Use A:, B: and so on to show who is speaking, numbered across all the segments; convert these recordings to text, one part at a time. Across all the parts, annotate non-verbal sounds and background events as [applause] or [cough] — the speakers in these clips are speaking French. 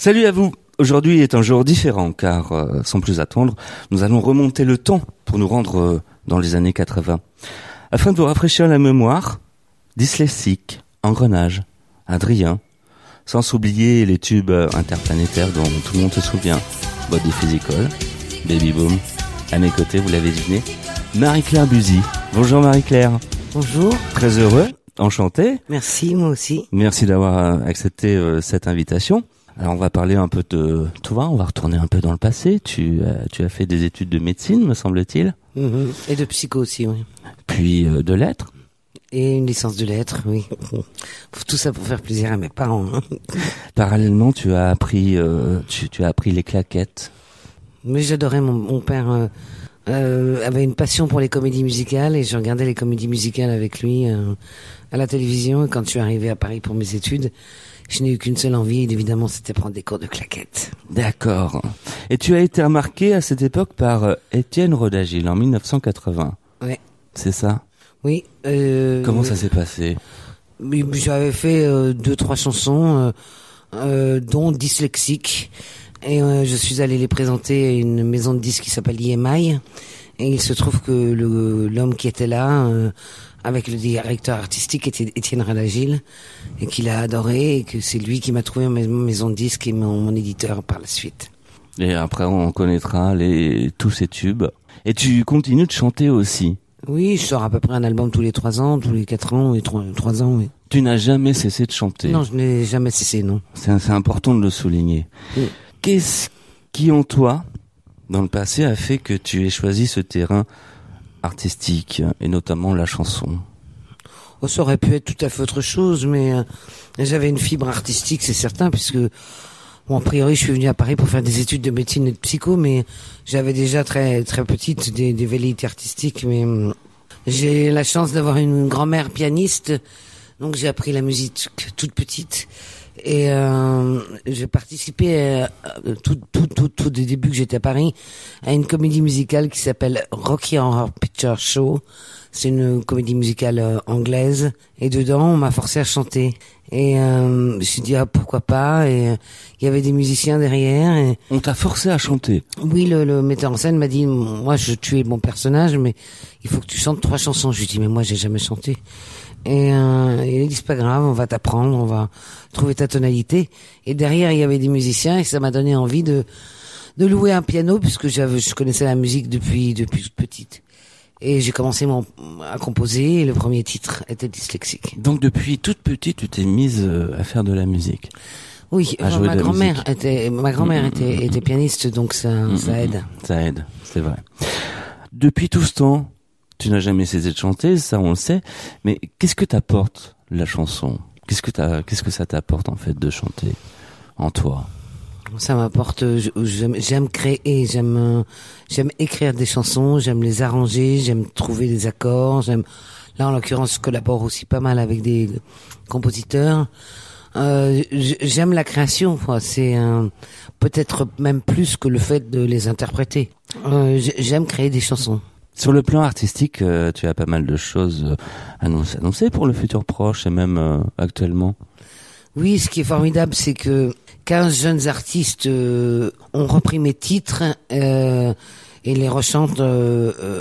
A: Salut à vous. Aujourd'hui est un jour différent car, euh, sans plus attendre, nous allons remonter le temps pour nous rendre euh, dans les années 80. Afin de vous rafraîchir la mémoire, dyslexique, engrenage, Adrien, sans oublier les tubes interplanétaires dont tout le monde se souvient, Body Physical, Baby Boom. À mes côtés, vous l'avez deviné, Marie-Claire Buzy. Bonjour Marie-Claire.
B: Bonjour.
A: Très heureux, enchanté.
B: Merci, moi aussi.
A: Merci d'avoir euh, accepté euh, cette invitation. Alors on va parler un peu de toi, on va retourner un peu dans le passé. Tu, euh, tu as fait des études de médecine, me semble-t-il,
B: Mhm. Et de psycho aussi, oui.
A: puis euh, de lettres.
B: Et une licence de lettres, oui. [laughs] Tout ça pour faire plaisir à mes parents. hein. [laughs]
A: Parallèlement, tu as appris, euh, tu, tu as appris les claquettes.
B: Mais j'adorais mon, mon père. euh, avait une passion pour les comédies musicales et je regardais les comédies musicales avec lui euh, à la télévision. Et quand je suis arrivé à Paris pour mes études, je n'ai eu qu'une seule envie, évidemment, c'était prendre des cours de claquettes.
A: D'accord. Et tu as été remarqué à cette époque par euh, Étienne Rodagil en 1980.
B: Ouais.
A: C'est ça?
B: Oui. Euh,
A: Comment ça s'est passé?
B: J'avais fait euh, deux, trois chansons, euh, euh, dont dyslexique. Et euh, je suis allé les présenter à une maison de disques qui s'appelle IMI. Et il se trouve que l'homme qui était là, euh, avec le directeur artistique, était Étienne Radagil, et qu'il a adoré, et que c'est lui qui m'a trouvé en maison de disques et mon, mon éditeur par la suite.
A: Et après, on connaîtra les, tous ces tubes. Et tu continues de chanter aussi.
B: Oui, je sors à peu près un album tous les trois ans, tous les quatre ans, et trois, trois ans, oui.
A: Tu n'as jamais cessé de chanter.
B: Non, je n'ai jamais cessé, non.
A: C'est c'est important de le souligner.
B: Oui.
A: Qu'est-ce qui en toi, dans le passé, a fait que tu aies choisi ce terrain artistique et notamment la chanson
B: Oh, ça aurait pu être tout à fait autre chose, mais euh, j'avais une fibre artistique, c'est certain, puisque bon, a priori, je suis venu à Paris pour faire des études de médecine et de psycho, mais j'avais déjà très très petite des, velléités artistiques. Mais hum, j'ai la chance d'avoir une grand-mère pianiste, donc j'ai appris la musique toute petite. Et euh, j'ai participé euh, tout, tout, tout, tout des débuts que j'étais à Paris à une comédie musicale qui s'appelle Rocky Horror Picture Show. C'est une comédie musicale euh, anglaise. Et dedans, on m'a forcé à chanter. Et euh, je me suis dit, ah, pourquoi pas? Et euh, il y avait des musiciens derrière. Et
A: On t'a forcé à chanter.
B: oui, le, le metteur en scène m'a dit, moi, je tuais mon personnage, mais il faut que tu chantes trois chansons. Je lui dit, mais moi, j'ai jamais chanté. Et euh, il a dit, c'est pas grave, on va t'apprendre, on va trouver ta tonalité. Et derrière, il y avait des musiciens et ça m'a donné envie de de louer un piano puisque j'avais, je connaissais la musique depuis depuis toute petite. Et j'ai commencé mon, à composer et le premier titre était dyslexique.
A: Donc depuis toute petite, tu t'es mise euh, à faire de la musique.
B: Oui,
A: À jouer
B: ma grand-mère était ma grand-mère
A: Mm,
B: était,
A: mm,
B: était pianiste donc ça
A: Mm,
B: ça
A: mm,
B: aide.
A: Ça aide, c'est vrai. Depuis tout ce temps, tu n'as jamais cessé de chanter, ça on le sait. Mais qu'est-ce que t'apporte la chanson? Qu'est-ce que qu'est-ce que ça t'apporte en fait de chanter en toi?
B: Ça m'apporte. J'aime créer, j'aime j'aime écrire des chansons, j'aime les arranger, j'aime trouver des accords. J'aime. Là, en l'occurrence, je collabore aussi pas mal avec des compositeurs. Euh, j'aime la création. C'est peut-être même plus que le fait de les interpréter. Euh, j'aime créer des chansons.
A: Sur le plan artistique, euh, tu as pas mal de choses euh, annonc- annoncées pour le futur proche et même euh, actuellement.
B: Oui, ce qui est formidable, c'est que 15 jeunes artistes ont repris mes titres et les rechantent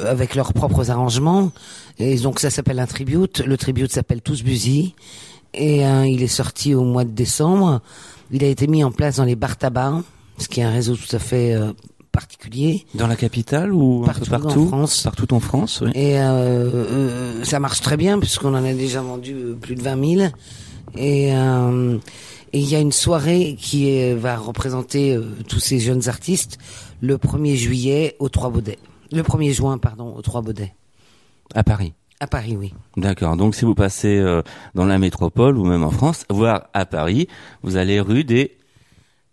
B: avec leurs propres arrangements. Et donc ça s'appelle un tribute. Le tribute s'appelle Tous Busy. Et il est sorti au mois de décembre. Il a été mis en place dans les bars tabac, ce qui est un réseau tout à fait particulier.
A: Dans la capitale ou un peu
B: Partout en France.
A: Partout en France, oui.
B: Et euh, euh, ça marche très bien puisqu'on en a déjà vendu euh, plus de 20 000. Et euh, et il y a une soirée qui est- va représenter euh, tous ces jeunes artistes le 1er juillet au Trois Baudets. Le 1er juin, pardon, au Trois Baudets.
A: À Paris.
B: À Paris, oui.
A: D'accord. Donc si vous passez euh, dans la métropole ou même en France, voire à Paris, vous allez rue des.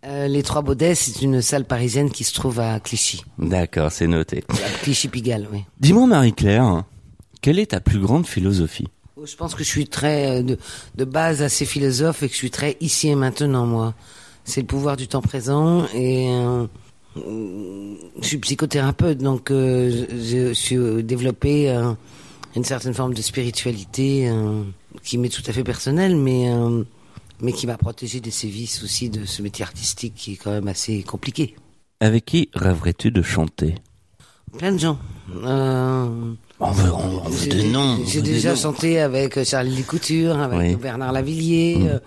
B: Euh, les Trois Baudets, c'est une salle parisienne qui se trouve à Clichy.
A: D'accord, c'est noté.
B: Clichy-Pigalle, oui.
A: Dis-moi Marie-Claire, quelle est ta plus grande philosophie
B: Je pense que je suis très euh, de, de base assez philosophe et que je suis très ici et maintenant moi. C'est le pouvoir du temps présent et euh, je suis psychothérapeute donc euh, je, je suis développé une certaine forme de spiritualité qui m'est tout à fait personnelle mais mais qui m'a protégé des sévices aussi de ce métier artistique qui est quand même assez compliqué.
A: Avec qui rêverais-tu de chanter?
B: Plein de gens. Euh,
A: On veut, on, on veut des noms.
B: J'ai déjà chanté avec Charles Lécouture, avec
A: Oui.
B: Bernard Lavillier,
A: Mm.
B: euh,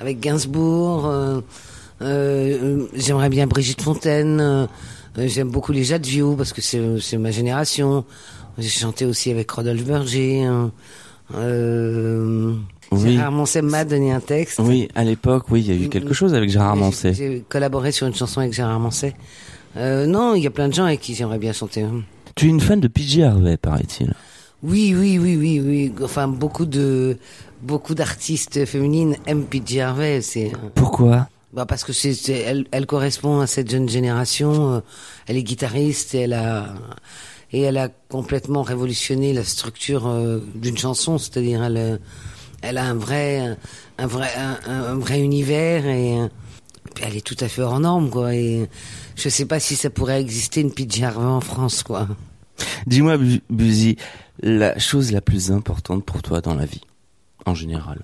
B: avec Gainsbourg. euh, euh, J'aimerais bien Brigitte Fontaine. euh, euh, J'aime beaucoup les Jadvio parce que c'est c'est ma génération. J'ai chanté aussi avec Rodolphe Berger. hein. Euh,
A: Oui.
B: Gérard Manset m'a donné un texte.
A: Oui, à l'époque, oui, il y a eu quelque chose avec Gérard Manset.
B: J'ai collaboré sur une chanson avec Gérard Manset. Euh, non, il y a plein de gens avec qui j'aimerais bien chanter.
A: Tu es une fan de PJ Harvey, paraît-il.
B: Oui, oui, oui, oui, oui. Enfin, beaucoup de beaucoup d'artistes féminines aiment Pidgey Harvey. C'est
A: Pourquoi?
B: bah parce que c'est elle, elle correspond à cette jeune génération. euh, Elle est guitariste et elle a et elle a complètement révolutionné la structure euh, d'une chanson. C'est-à-dire elle euh, elle a un vrai un vrai un, vrai univers et euh, elle est tout à fait hors norme quoi. Et je sais pas si ça pourrait exister une Pidgey Harvey en France quoi.
A: Dis-moi, Bu- Buzy, la chose la plus importante pour toi dans la vie, en général?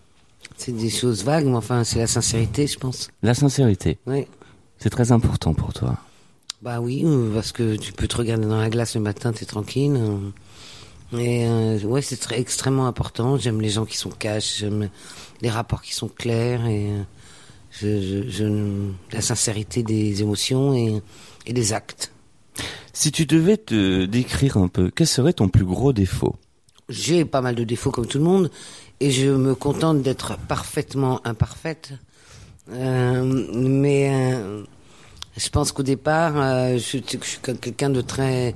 B: C'est des choses vagues, mais enfin c'est la sincérité, je pense.
A: La sincérité,
B: Oui.
A: c'est très important pour toi.
B: Bah oui, euh, parce que tu peux te regarder dans la glace le matin, t'es tranquille. Et euh, ouais, c'est très extrêmement important. J'aime les gens qui sont cash, j'aime les rapports qui sont clairs et euh, je, je, je- la sincérité des émotions et, et des actes.
A: Si tu devais te décrire un peu, quel serait ton plus gros défaut?
B: J'ai pas mal de défauts comme tout le monde et je me contente d'être parfaitement imparfaite. Euh, mais euh, je pense qu'au départ, euh, je, je suis quelqu'un de très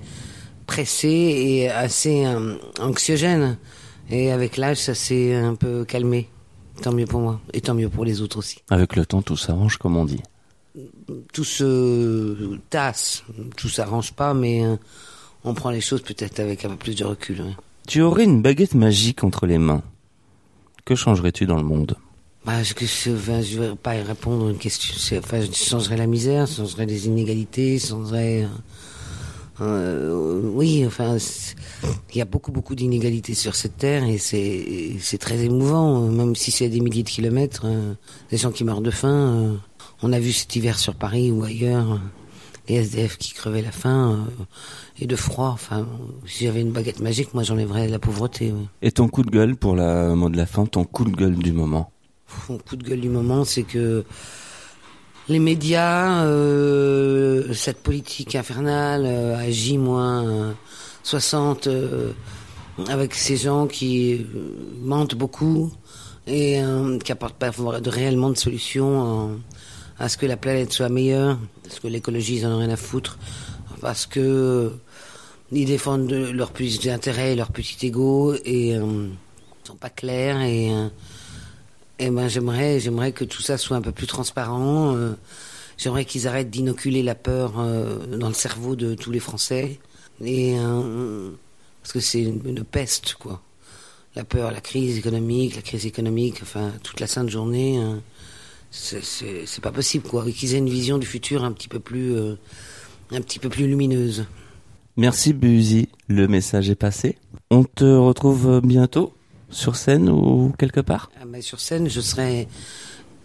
B: pressé et assez euh, anxiogène. Et avec l'âge, ça s'est un peu calmé. Tant mieux pour moi et tant mieux pour les autres aussi.
A: Avec le temps, tout s'arrange, comme on dit.
B: Tout se tasse, tout s'arrange pas, mais euh, on prend les choses peut-être avec un peu plus de recul. ouais.
A: Tu aurais une baguette magique entre les mains. Que changerais-tu dans le monde?
B: Bah, je, je, enfin, je vais pas y répondre à une question. Enfin, je changerais la misère, je changerais les inégalités, je changerais. Euh, euh, oui, enfin, il y a beaucoup, beaucoup d'inégalités sur cette terre et c'est, très émouvant, même si c'est à des milliers de kilomètres. euh, des gens qui meurent de faim. euh, on a vu cet hiver sur Paris ou ailleurs euh, les SDF qui crevaient la faim et de froid. Enfin, si j'avais une baguette magique, moi j'enlèverais la pauvreté. oui.
A: Et ton coup de gueule pour la mot de la fin, ton coup de gueule du moment?
B: Mon coup de gueule du moment, c'est que les médias, euh, cette politique infernale, euh, à J-60, euh, avec ces gens qui euh, mentent beaucoup et qui apportent pas réellement de solutions euh, à ce que la planète soit meilleure, parce que l'écologie, ils en ont rien à foutre, parce que ils défendent de- leurs petits intérêts, leur petit ego et euh, ils sont pas clairs et eh ben, j'aimerais, j'aimerais que tout ça soit un peu plus transparent. euh, j'aimerais qu'ils arrêtent d'inoculer la peur euh, dans le cerveau de tous les Français. Et euh, parce que c'est une, peste, quoi. La peur, la crise économique, la crise économique, enfin toute la sainte journée, c'est, pas possible, quoi. Et qu'ils aient une vision du futur un petit peu plus, un petit peu plus lumineuse.
A: Merci Buzy, le message est passé. On te retrouve bientôt sur scène ou quelque part?
B: Ah, mais sur scène, je serai,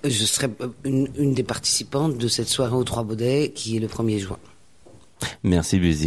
B: je serai une, une des participantes de cette soirée aux Trois Baudets qui est le 1er juin.
A: Merci Buzy.